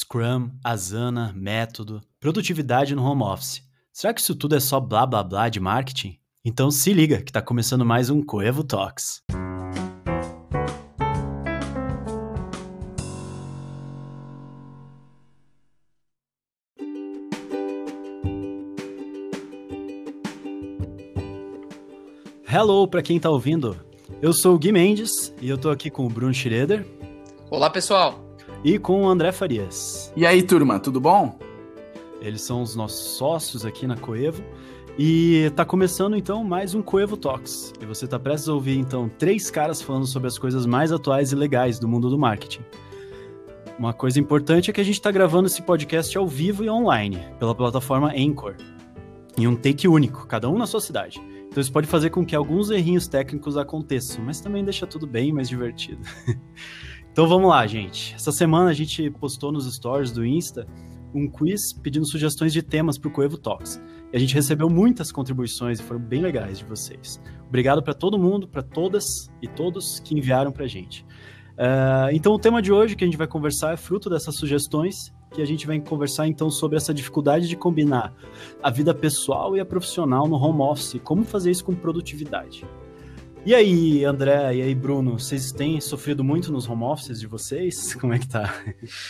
Scrum, Asana, método, produtividade no home office. Será que isso tudo é só blá blá blá de marketing? Então se liga que está começando mais um Coevo Talks. Hello para quem está ouvindo. Eu sou o Gui Mendes e eu estou aqui com o Bruno Schroeder. Olá, pessoal. E com o André Farias. E aí, turma, tudo bom? Eles são os nossos sócios aqui na Coevo. E está começando então mais um Coevo Talks. E você está prestes a ouvir então três caras falando sobre as coisas mais atuais e legais do mundo do marketing. Uma coisa importante é que a gente está gravando esse podcast ao vivo e online, pela plataforma Anchor, em um take único, cada um na sua cidade. Então isso pode fazer com que alguns errinhos técnicos aconteçam, mas também deixa tudo bem mais divertido. então vamos lá, gente. Essa semana a gente postou nos stories do Insta um quiz pedindo sugestões de temas para o Coevo Talks. E a gente recebeu muitas contribuições e foram bem legais de vocês. Obrigado para todo mundo, para todas e todos que enviaram para a gente. Uh, então, o tema de hoje que a gente vai conversar é fruto dessas sugestões, que a gente vai conversar então sobre essa dificuldade de combinar a vida pessoal e a profissional no home office, como fazer isso com produtividade. E aí, André, e aí, Bruno, vocês têm sofrido muito nos home offices de vocês? Como é que tá?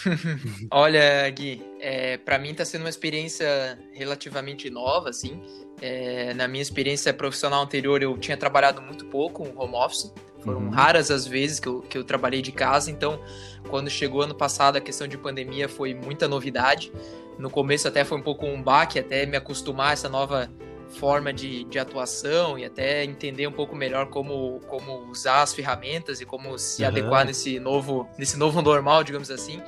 Olha, Gui, é, para mim tá sendo uma experiência relativamente nova, assim. É, na minha experiência profissional anterior, eu tinha trabalhado muito pouco no home office. Foram uhum. raras as vezes que eu, que eu trabalhei de casa, então, quando chegou ano passado, a questão de pandemia foi muita novidade. No começo até foi um pouco um baque, até me acostumar a essa nova forma de, de atuação e até entender um pouco melhor como, como usar as ferramentas e como se uhum. adequar nesse novo, nesse novo normal, digamos assim.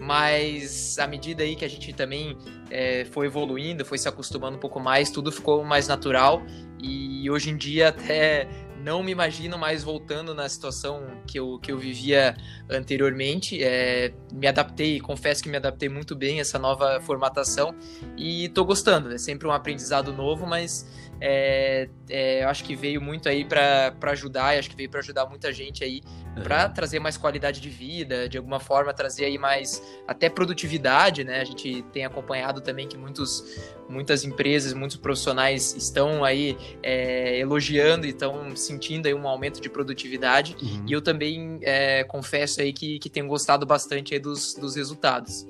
Mas à medida aí que a gente também é, foi evoluindo, foi se acostumando um pouco mais, tudo ficou mais natural e hoje em dia até não me imagino mais voltando na situação que eu, que eu vivia anteriormente. É, me adaptei, confesso que me adaptei muito bem a essa nova formatação e estou gostando. É sempre um aprendizado novo, mas é, é, eu acho que veio muito aí para ajudar, e acho que veio para ajudar muita gente aí, uhum. para trazer mais qualidade de vida, de alguma forma trazer aí mais até produtividade, né? A gente tem acompanhado também que muitos, muitas empresas, muitos profissionais estão aí é, elogiando e estão sentindo aí um aumento de produtividade, uhum. e eu também é, confesso aí que, que tenho gostado bastante aí dos, dos resultados.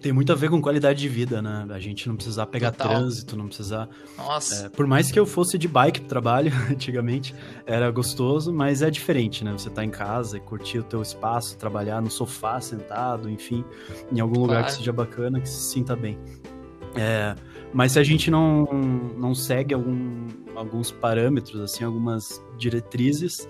Tem muito a ver com qualidade de vida, né? A gente não precisar pegar Total. trânsito, não precisar. Nossa. É, por mais que eu fosse de bike pro trabalho, antigamente, era gostoso, mas é diferente, né? Você tá em casa e curtir o teu espaço, trabalhar no sofá, sentado, enfim, em algum lugar claro. que seja bacana, que se sinta bem. É, mas se a gente não, não segue algum, alguns parâmetros, assim, algumas diretrizes,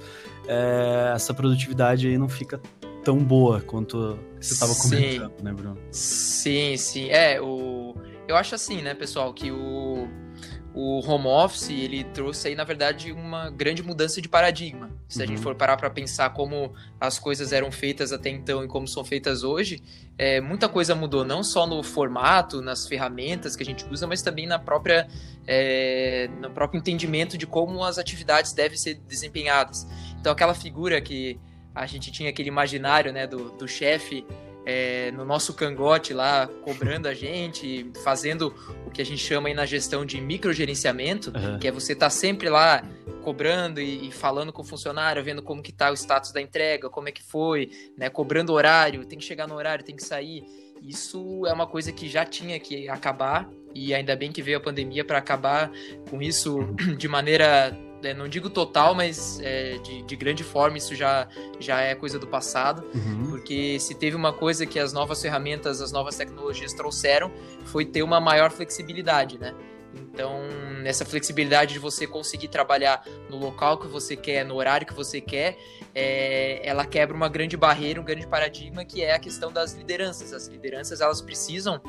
é, essa produtividade aí não fica tão boa quanto você estava comentando, né, Bruno? Sim, sim. É, o... eu acho assim, né, pessoal, que o, o home office, ele trouxe aí, na verdade, uma grande mudança de paradigma. Se uhum. a gente uhum. for parar para pensar como as coisas eram feitas até então e como são feitas hoje, é, muita coisa mudou, não só no formato, nas ferramentas que a gente usa, mas também na própria, é, no próprio entendimento de como as atividades devem ser desempenhadas. Então, aquela figura que a gente tinha aquele imaginário né, do, do chefe é, no nosso cangote lá, cobrando a gente, fazendo o que a gente chama aí na gestão de microgerenciamento, uhum. que é você estar tá sempre lá cobrando e, e, falando com o funcionário, vendo como que tá o status da entrega, como é que foi, né, cobrando horário, tem que chegar no horário, tem que sair. Isso é uma coisa que já tinha que acabar e ainda bem que veio a pandemia para acabar com isso uhum. de maneira é, não digo total, mas é, de, de, grande forma isso já, já é coisa do passado, uhum. porque se teve uma coisa que as novas ferramentas, as novas tecnologias trouxeram, foi ter uma maior flexibilidade, né? Então, essa flexibilidade de você conseguir trabalhar no local que você quer, no horário que você quer, é, ela quebra uma grande barreira, um grande paradigma que é a questão das lideranças. As lideranças elas precisam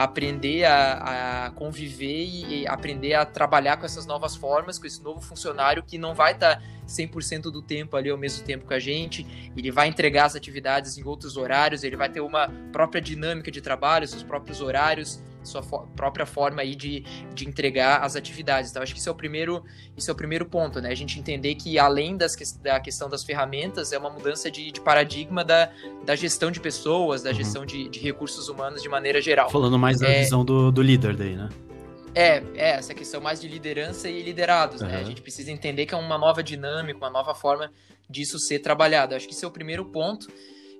aprender a, a, conviver e aprender a trabalhar com essas novas formas, com esse novo funcionário que não vai estar tá 100% do tempo ali ao mesmo tempo que a gente, ele vai entregar as atividades em outros horários, ele vai ter uma própria dinâmica de trabalho, seus próprios horários, sua fo própria forma aí de, de entregar as atividades. Então, acho que isso é o primeiro, isso é o primeiro ponto, né? A gente entender que além das, da questão das ferramentas, é uma mudança de, de paradigma da, da gestão de pessoas, da uhum. gestão de, de, recursos humanos de maneira geral. Falando mais da é... visão do, do líder daí, né? É, é, essa questão mais de liderança e liderados, uhum. né? A gente precisa entender que é uma nova dinâmica, uma nova forma disso ser trabalhado. Acho que esse é o primeiro ponto.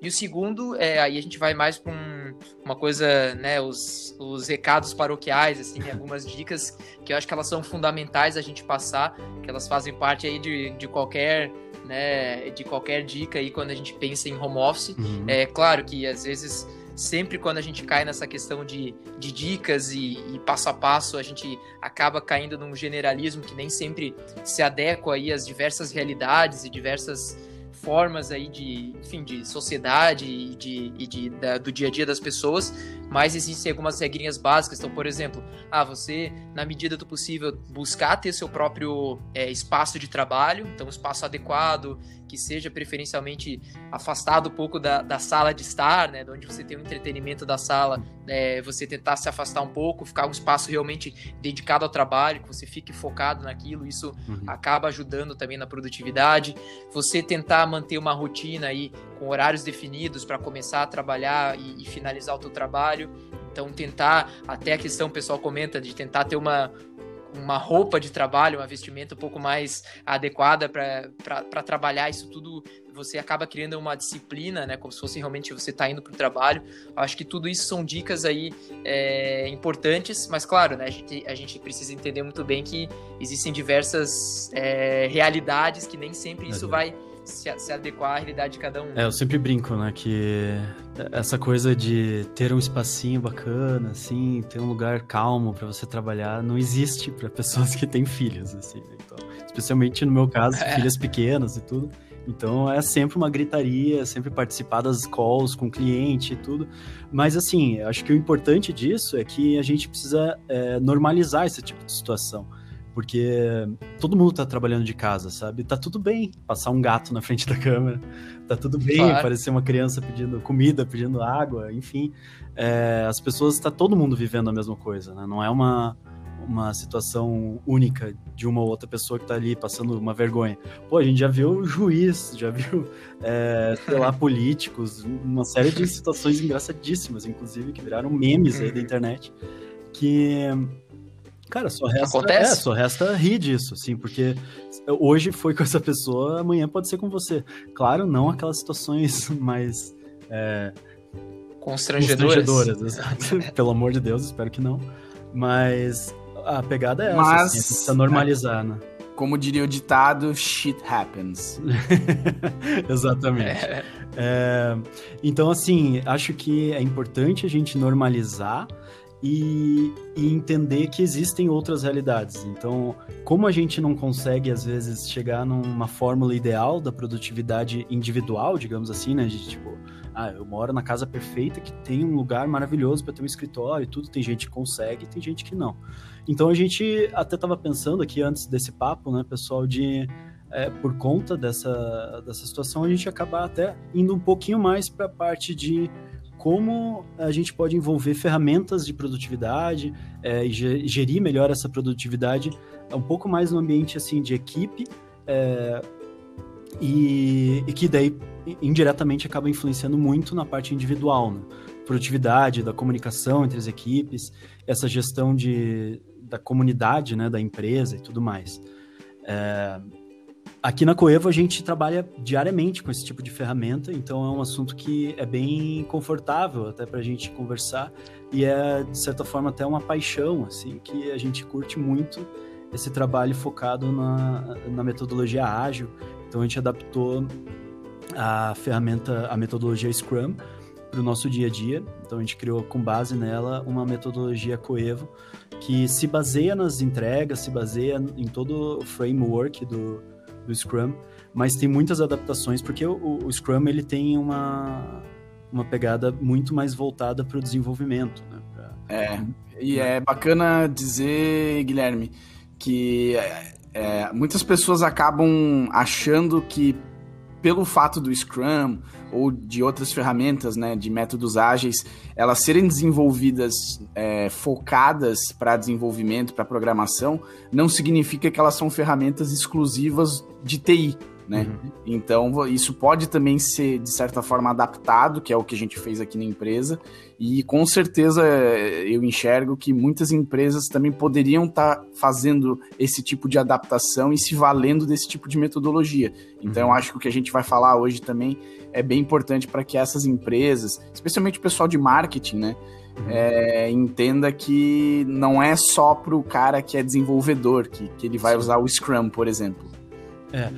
E o segundo, é, aí a gente vai mais para um, uma coisa, né, os, os recados paroquiais, assim, algumas dicas que eu acho que elas são fundamentais a gente passar, que elas fazem parte aí de, de qualquer, né, de qualquer dica aí quando a gente pensa em home office. Uhum. É claro que às vezes sempre quando a gente cai nessa questão de, de dicas e, e, passo a passo, a gente acaba caindo num generalismo que nem sempre se adequa aí às diversas realidades e diversas formas aí de, enfim, de sociedade e, de, e de, da, do dia a dia das pessoas, mas existem algumas regrinhas básicas. Então, por exemplo, ah, você, na medida do possível, buscar ter seu próprio é, espaço de trabalho, então espaço adequado, que seja preferencialmente afastado um pouco da, da sala de estar, né, de onde você tem o entretenimento da sala, é, você tentar se afastar um pouco, ficar um espaço realmente dedicado ao trabalho, que você fique focado naquilo, isso uhum. acaba ajudando também na produtividade. Você tentar manter uma rotina aí com horários definidos para começar a trabalhar e, e finalizar o teu trabalho. Então tentar, até a questão o pessoal comenta de tentar ter uma, uma roupa de trabalho, uma vestimenta um pouco mais adequada para trabalhar isso tudo, você acaba criando uma disciplina, né? Como se fosse realmente você tá indo para o trabalho. Acho que tudo isso são dicas aí é, importantes, mas claro, né? A gente, a gente precisa entender muito bem que existem diversas é, realidades que nem sempre isso vai se, se, adequar à realidade de cada um. É, eu sempre brinco, né, que essa coisa de ter um espacinho bacana, assim, ter um lugar calmo para você trabalhar, não existe para pessoas que têm filhos, assim. Né? Então, especialmente no meu caso, é. filhas pequenas e tudo. Então é sempre uma gritaria, sempre participar das calls com o cliente e tudo. Mas assim, acho que o importante disso é que a gente precisa é, normalizar esse tipo de situação porque todo mundo tá trabalhando de casa, sabe? Tá tudo bem passar um gato na frente da câmera, tá tudo bem claro. aparecer uma criança pedindo comida, pedindo água, enfim. É, as pessoas, tá todo mundo vivendo a mesma coisa, né? Não é uma, uma situação única de uma ou outra pessoa que tá ali passando uma vergonha. Pô, a gente já viu juiz, já viu, é, sei lá, políticos, uma série de situações engraçadíssimas, inclusive, que viraram memes aí da internet, que Cara, só resta, Acontece? É, só resta rir disso, assim, porque hoje foi com essa pessoa, amanhã pode ser com você. Claro, não aquelas situações mais é, constrangedoras. constrangedoras Pelo amor de Deus, espero que não. Mas a pegada é essa, Mas, assim, precisa normalizar, é, né? Como diria o ditado, shit happens. Exatamente. É. É, então, assim, acho que é importante a gente normalizar e, e, entender que existem outras realidades. Então, como a gente não consegue, às vezes, chegar numa fórmula ideal da produtividade individual, digamos assim, né? De tipo, ah, eu moro na casa perfeita que tem um lugar maravilhoso para ter um escritório e tudo. Tem gente que consegue, tem gente que não. Então, a gente até estava pensando aqui antes desse papo, né, pessoal, de. É, por conta dessa, dessa situação, a gente acabar até indo um pouquinho mais para a parte de como a gente pode envolver ferramentas de produtividade é, e gerir melhor essa produtividade um pouco mais no ambiente assim de equipe é, e, e, que daí indiretamente acaba influenciando muito na parte individual, né? produtividade da comunicação entre as equipes, essa gestão de, da comunidade, né, da empresa e tudo mais. É, Aqui na Coevo a gente trabalha diariamente com esse tipo de ferramenta, então é um assunto que é bem confortável até para a gente conversar e é de certa forma até uma paixão, assim, que a gente curte muito esse trabalho focado na, na metodologia ágil. Então a gente adaptou a ferramenta, a metodologia Scrum para o nosso dia a dia. Então a gente criou com base nela uma metodologia Coevo que se baseia nas entregas, se baseia em todo o framework do do Scrum, mas tem muitas adaptações, porque o, o Scrum ele tem uma, uma pegada muito mais voltada para o desenvolvimento. Né? Pra... É, e é bacana dizer, Guilherme, que é, muitas pessoas acabam achando que pelo fato do Scrum ou de outras ferramentas, né, de métodos ágeis, elas serem desenvolvidas é, focadas para desenvolvimento, para programação, não significa que elas são ferramentas exclusivas de TI né? Uhum. Então, isso pode também ser, de certa forma, adaptado, que é o que a gente fez aqui na empresa, e com certeza eu enxergo que muitas empresas também poderiam estar tá fazendo esse tipo de adaptação e se valendo desse tipo de metodologia. Então, uhum. eu acho que o que a gente vai falar hoje também é bem importante para que essas empresas, especialmente o pessoal de marketing, né? É, entenda que não é só para o cara que é desenvolvedor que, que ele vai Sim. usar o Scrum, por exemplo. É.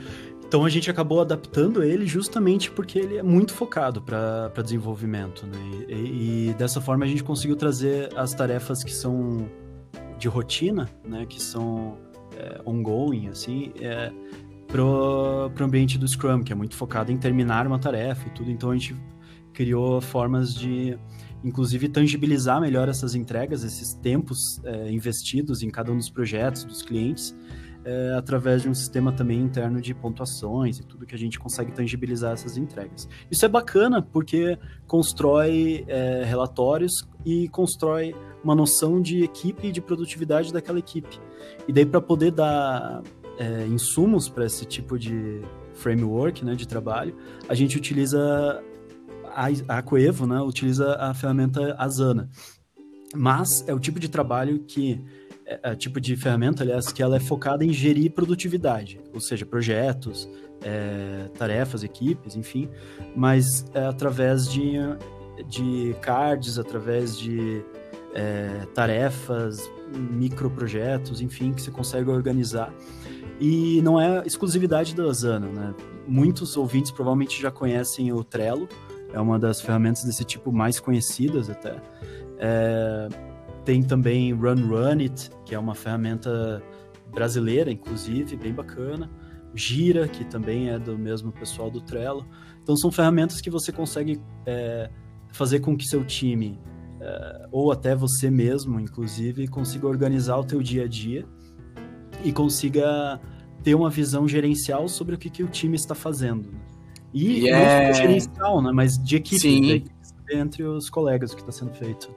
Então a gente acabou adaptando ele justamente porque ele é muito focado para desenvolvimento, né? E, e, dessa forma a gente conseguiu trazer as tarefas que são de rotina, né? Que são é, ongoing, assim, é, pro, pro ambiente do Scrum, que é muito focado em terminar uma tarefa e tudo. Então a gente criou formas de, inclusive, tangibilizar melhor essas entregas, esses tempos é, investidos em cada um dos projetos dos clientes é, através de um sistema também interno de pontuações e tudo que a gente consegue tangibilizar essas entregas. Isso é bacana porque constrói é, relatórios e constrói uma noção de equipe e de produtividade daquela equipe. E daí para poder dar é, insumos para esse tipo de framework né, de trabalho, a gente utiliza a, a Coevo, né, utiliza a ferramenta Asana. Mas é o tipo de trabalho que é, tipo de ferramenta, aliás, que ela é focada em gerir produtividade, ou seja, projetos, é, tarefas, equipes, enfim, mas é através de, de cards, através de é, tarefas, microprojetos, enfim, que você consegue organizar. E não é exclusividade da Asana, né? Muitos ouvintes provavelmente já conhecem o Trello, é uma das ferramentas desse tipo mais conhecidas até. É, tem também Run Run It, que é uma ferramenta brasileira, inclusive, bem bacana. Gira, que também é do mesmo pessoal do Trello. Então, são ferramentas que você consegue é, fazer com que seu time, é, ou até você mesmo, inclusive, consiga organizar o teu dia a dia e consiga ter uma visão gerencial sobre o que, que o time está fazendo. E yeah. não é gerencial, né, mas de equipe, entre os colegas, o que está sendo feito.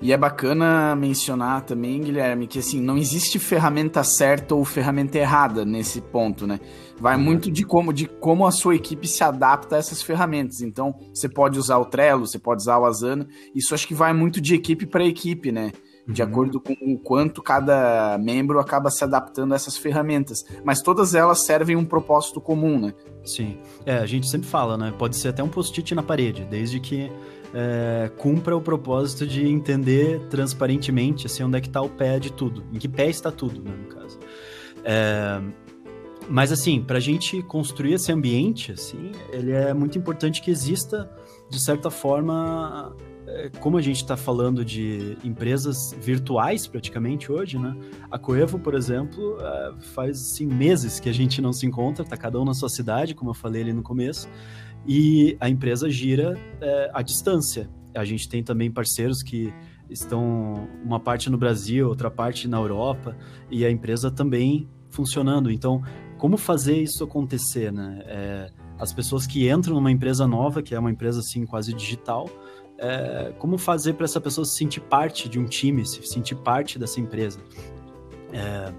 E é bacana mencionar também, Guilherme, que assim, não existe ferramenta certa ou ferramenta errada nesse ponto, né? Vai uhum. muito de como, de como a sua equipe se adapta a essas ferramentas. Então, você pode usar o Trello, você pode usar o Asana. Isso acho que vai muito de equipe para equipe, né? De uhum. acordo com o quanto cada membro acaba se adaptando a essas ferramentas. Mas todas elas servem um propósito comum, né? Sim. É, a gente sempre fala, né? Pode ser até um post-it na parede, desde que é, cumpra o propósito de entender transparentemente assim, onde é que está o pé de tudo, em que pé está tudo, né, no caso. É, mas assim, para a gente construir esse ambiente, assim, ele é muito importante que exista, de certa forma, como a gente está falando de empresas virtuais praticamente hoje, né? A Coevo, por exemplo, é, faz assim, meses que a gente não se encontra, tá cada um na sua cidade, como eu falei ali no começo e a empresa gira é, à distância. A gente tem também parceiros que estão uma parte no Brasil, outra parte na Europa, e a empresa também funcionando. Então, como fazer isso acontecer, né? É, as pessoas que entram numa empresa nova, que é uma empresa assim quase digital, é, como fazer para essa pessoa se sentir parte de um time, se sentir parte dessa empresa? É,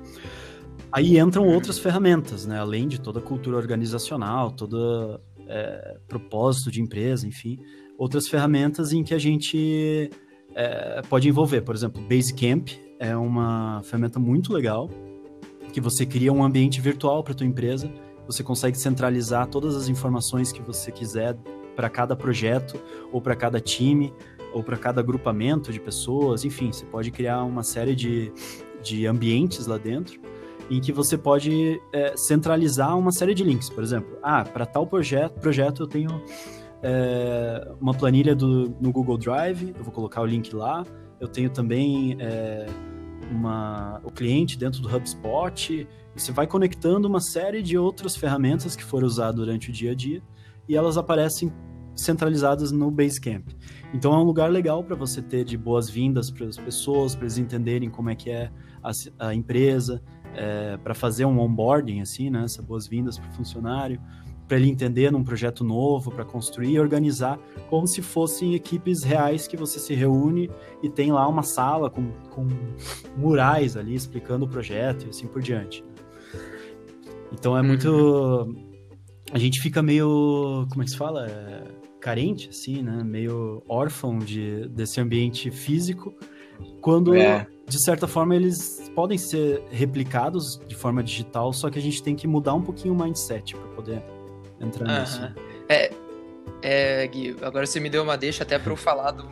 aí entram outras ferramentas, né? Além de toda a cultura organizacional, toda é, propósito de empresa, enfim, outras ferramentas em que a gente pode envolver. Por exemplo, Basecamp é uma ferramenta muito legal que você cria um ambiente virtual para tua empresa. Você consegue centralizar todas as informações que você quiser para cada projeto ou para cada time ou para cada agrupamento de pessoas. Enfim, você pode criar uma série de, de ambientes lá dentro em que você pode é, centralizar uma série de links. Por exemplo, ah, para tal projeto, projeto eu tenho é, uma planilha do, no Google Drive, eu vou colocar o link lá. Eu tenho também é, uma, o cliente dentro do HubSpot. Você vai conectando uma série de outras ferramentas que foram usadas durante o dia a dia e elas aparecem centralizadas no Basecamp. Então é um lugar legal para você ter de boas-vindas para as pessoas, para eles entenderem como é que é a, a empresa, é, para fazer um onboarding, assim, né? Essas boas-vindas para o funcionário. para ele entender num projeto novo, para construir e organizar, como se fossem equipes reais que você se reúne e tem lá uma sala com, com murais ali explicando o projeto e assim por diante. Então é muito. Uhum. A gente fica meio. Como é que se fala? É, carente, assim, né? Meio órfão de, desse ambiente físico, quando. É de certa forma, eles podem ser replicados de forma digital, só que a gente tem que mudar um pouquinho o mindset para poder entrar uh -huh. nisso. É, é, Gui, agora você me deu uma deixa até para eu falar do,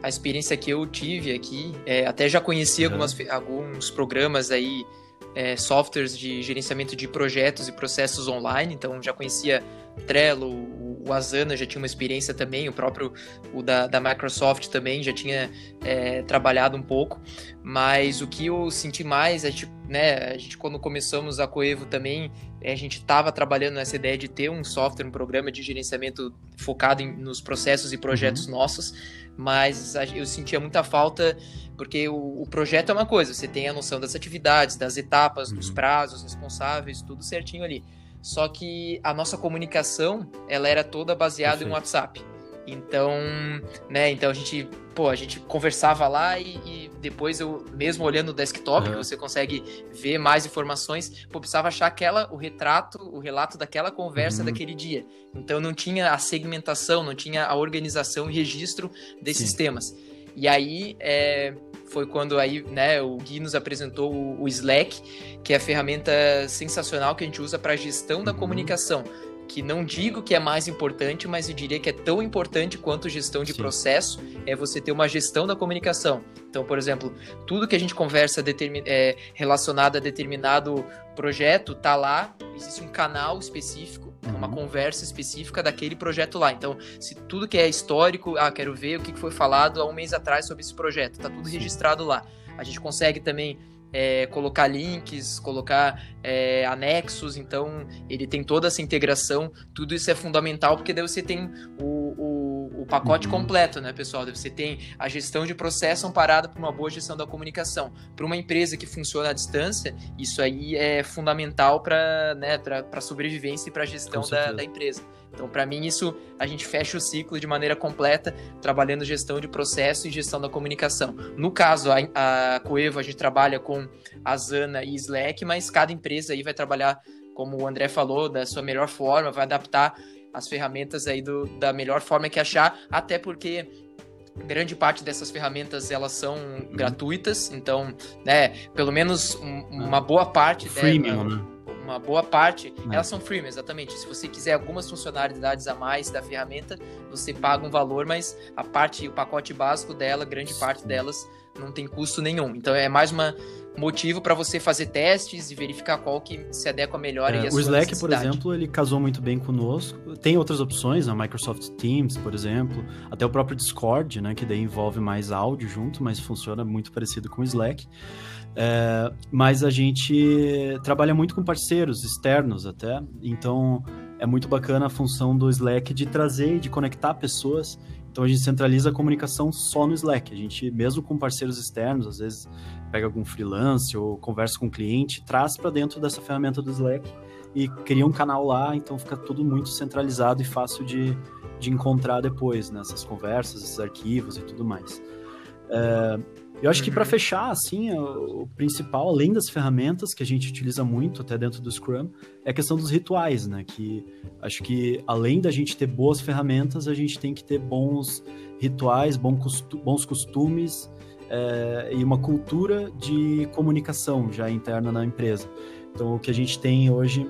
a experiência que eu tive aqui. É, até já conheci uhum. algumas, alguns programas aí, é, softwares de gerenciamento de projetos e processos online, então já conhecia Trello, o Asana já tinha uma experiência também, o próprio o da, da Microsoft também já tinha é, trabalhado um pouco, mas o que eu senti mais é tipo, né, a gente quando começamos a Coevo também, a gente estava trabalhando nessa ideia de ter um software, um programa de gerenciamento focado em, nos processos e projetos uhum. nossos, mas eu sentia muita falta porque o, o, projeto é uma coisa, você tem a noção das atividades, das etapas, uhum. dos prazos, responsáveis, tudo certinho ali. Só que a nossa comunicação, ela era toda baseada Perfeito. em WhatsApp. Então, né, então a gente, pô, a gente conversava lá e, e depois eu, mesmo olhando o desktop, uhum. você consegue ver mais informações, pô, precisava achar aquela, o retrato, o relato daquela conversa uhum. daquele dia. Então não tinha a segmentação, não tinha a organização e registro desses Sim. temas. E aí é, foi quando aí, né, o Gui nos apresentou o, o Slack, que é a ferramenta sensacional que a gente usa para gestão da uhum. comunicação que não digo que é mais importante, mas eu diria que é tão importante quanto gestão de Sim. processo, é você ter uma gestão da comunicação. Então, por exemplo, tudo que a gente conversa é, relacionado a determinado projeto tá lá, existe um canal específico, uhum. uma conversa específica daquele projeto lá. Então, se tudo que é histórico, ah, quero ver o que foi falado há um mês atrás sobre esse projeto, tá tudo registrado lá. A gente consegue também é, colocar links, colocar é, anexos, então ele tem toda essa integração, tudo isso é fundamental porque daí você tem o, o, o pacote uhum. completo, né, pessoal? Você tem a gestão de processo amparada por uma boa gestão da comunicação. Para uma empresa que funciona à distância, isso aí é fundamental para né, a sobrevivência e para a gestão da, da empresa. Então, para mim, isso a gente fecha o ciclo de maneira completa, trabalhando gestão de processo e gestão da comunicação. No caso, a, a Coevo, a gente trabalha com Asana e Slack, mas cada empresa aí vai trabalhar, como o André falou, da sua melhor forma, vai adaptar as ferramentas aí do, da melhor forma que achar, até porque grande parte dessas ferramentas elas são uhum. gratuitas, então, né, pelo menos um, uma boa parte Freemium, né? uma boa parte, é. elas são freemium, exatamente. Se você quiser algumas funcionalidades a mais da ferramenta, você paga um valor, mas a parte, o pacote básico dela, grande parte delas não tem custo nenhum. Então é mais uma motivo para você fazer testes e verificar qual que se adequa melhor é, O Slack, por exemplo, ele casou muito bem conosco. Tem outras opções, a Microsoft Teams, por exemplo, até o próprio Discord, né, que daí envolve mais áudio junto, mas funciona muito parecido com o Slack. É, mas a gente trabalha muito com parceiros externos até, então é muito bacana a função do Slack de trazer e de conectar pessoas. Então a gente centraliza a comunicação só no Slack. A gente, mesmo com parceiros externos, às vezes pega algum freelance ou conversa com um cliente, traz para dentro dessa ferramenta do Slack e cria um canal lá, então fica tudo muito centralizado e fácil de, de encontrar depois nessas né, conversas, esses arquivos e tudo mais. É, eu acho que para uhum. fechar, assim, o, o, principal, além das ferramentas que a gente utiliza muito até dentro do Scrum, é a questão dos rituais, né? Que acho que além da gente ter boas ferramentas, a gente tem que ter bons rituais, bons costumes é, e uma cultura de comunicação já interna na empresa. Então, o que a gente tem hoje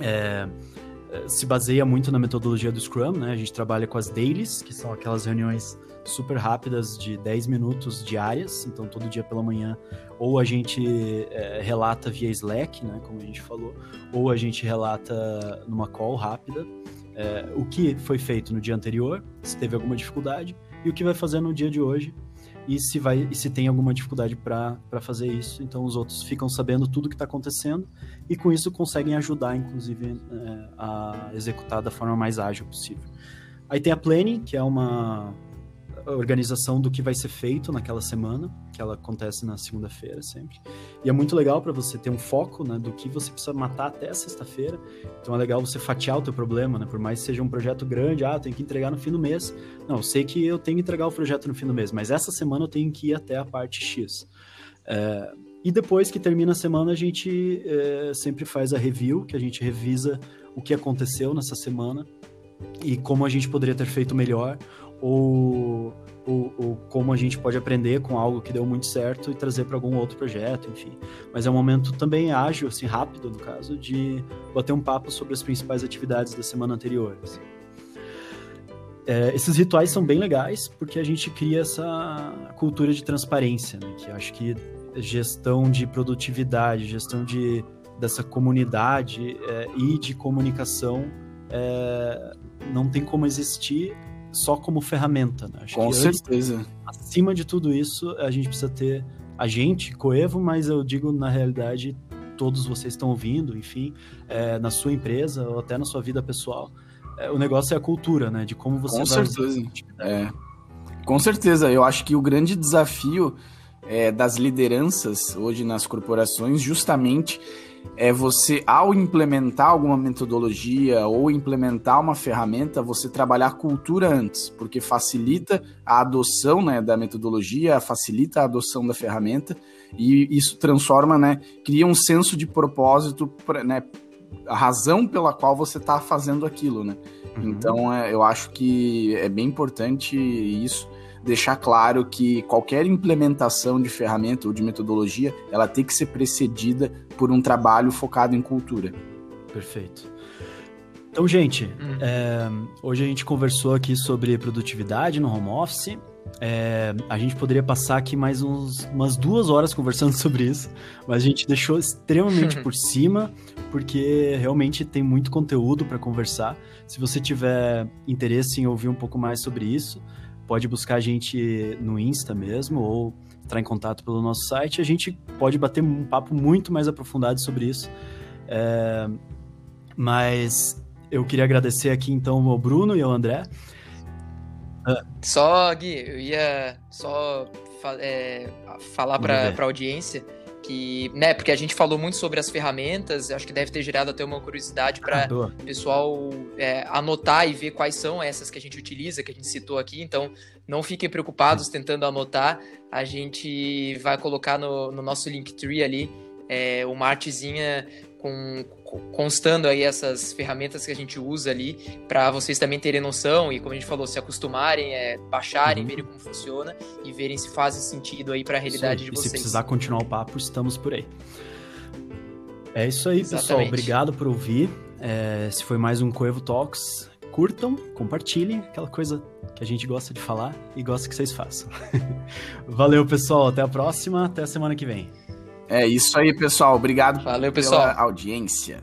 é, se baseia muito na metodologia do Scrum, né? A gente trabalha com as dailies, que são aquelas reuniões super rápidas de 10 minutos diárias, então todo dia pela manhã ou a gente é, relata via Slack, né, como a gente falou, ou a gente relata numa call rápida é, o que foi feito no dia anterior, se teve alguma dificuldade, e o que vai fazer no dia de hoje, e se, vai, e se tem alguma dificuldade para fazer isso. Então os outros ficam sabendo tudo o que está acontecendo e com isso conseguem ajudar, inclusive, é, a executar da forma mais ágil possível. Aí tem a Planning, que é uma organização do que vai ser feito naquela semana, que ela acontece na segunda-feira sempre. E é muito legal para você ter um foco, né, do que você precisa matar até sexta-feira. Então é legal você fatiar o teu problema, né? Por mais que seja um projeto grande, ah, tem que entregar no fim do mês. Não, eu sei que eu tenho que entregar o projeto no fim do mês, mas essa semana eu tenho que ir até a parte X. É, e depois que termina a semana, a gente é, sempre faz a review, que a gente revisa o que aconteceu nessa semana e como a gente poderia ter feito melhor ou, ou, ou, como a gente pode aprender com algo que deu muito certo e trazer para algum outro projeto, enfim. Mas é um momento também ágil, assim, rápido, no caso, de bater um papo sobre as principais atividades da semana anterior. Assim. É, esses rituais são bem legais porque a gente cria essa cultura de transparência, né, que acho que gestão de produtividade, gestão de, dessa comunidade é, e de comunicação é, não tem como existir só como ferramenta. Né? Com certeza. Antes, acima de tudo isso, a gente precisa ter a gente, Coevo, mas eu digo na realidade todos vocês estão ouvindo, enfim, é, na sua empresa ou até na sua vida pessoal. É, o negócio é a cultura, né? De como você Com vai certeza. É. Com certeza. Eu acho que o grande desafio é, das lideranças hoje nas corporações justamente é você, ao implementar alguma metodologia ou implementar uma ferramenta, você trabalhar a cultura antes, porque facilita a adoção né, da metodologia, facilita a adoção da ferramenta e isso transforma, né, cria um senso de propósito, né, a razão pela qual você está fazendo aquilo, né? Uhum. Então, é, eu acho que é bem importante isso deixar claro que qualquer implementação de ferramenta ou de metodologia, ela tem que ser precedida por um trabalho focado em cultura. Perfeito. Então, gente, hum. é, hoje a gente conversou aqui sobre produtividade no home office. É, a gente poderia passar aqui mais uns, umas duas horas conversando sobre isso, mas a gente deixou extremamente por cima, porque realmente tem muito conteúdo para conversar. Se você tiver interesse em ouvir um pouco mais sobre isso, pode buscar a gente no Insta mesmo ou entrar em contato pelo nosso site. A gente pode bater um papo muito mais aprofundado sobre isso. É, mas eu queria agradecer aqui então ao Bruno e ao André. Só, Gui, eu ia só é, falar para a audiência que, né, porque a gente falou muito sobre as ferramentas, acho que deve ter gerado até uma curiosidade para ah, o pessoal é, anotar e ver quais são essas que a gente utiliza, que a gente citou aqui. Então, não fiquem preocupados tentando anotar. A gente vai colocar no, no nosso Linktree ali é, uma artezinha com, constando aí essas ferramentas que a gente usa ali para vocês também terem noção e como a gente falou se acostumarem é, baixarem uhum. verem como funciona e verem se faz sentido aí para a realidade de vocês e se precisar continuar o papo estamos por aí. É isso aí Exatamente. pessoal obrigado por ouvir. É, esse foi mais um Coevo Talks. Curtam compartilhem aquela coisa que a gente gosta de falar e gosta que vocês façam. Valeu pessoal. Até a próxima. Até a semana que vem é isso aí, pessoal. Obrigado Valeu, pessoal. pela audiência.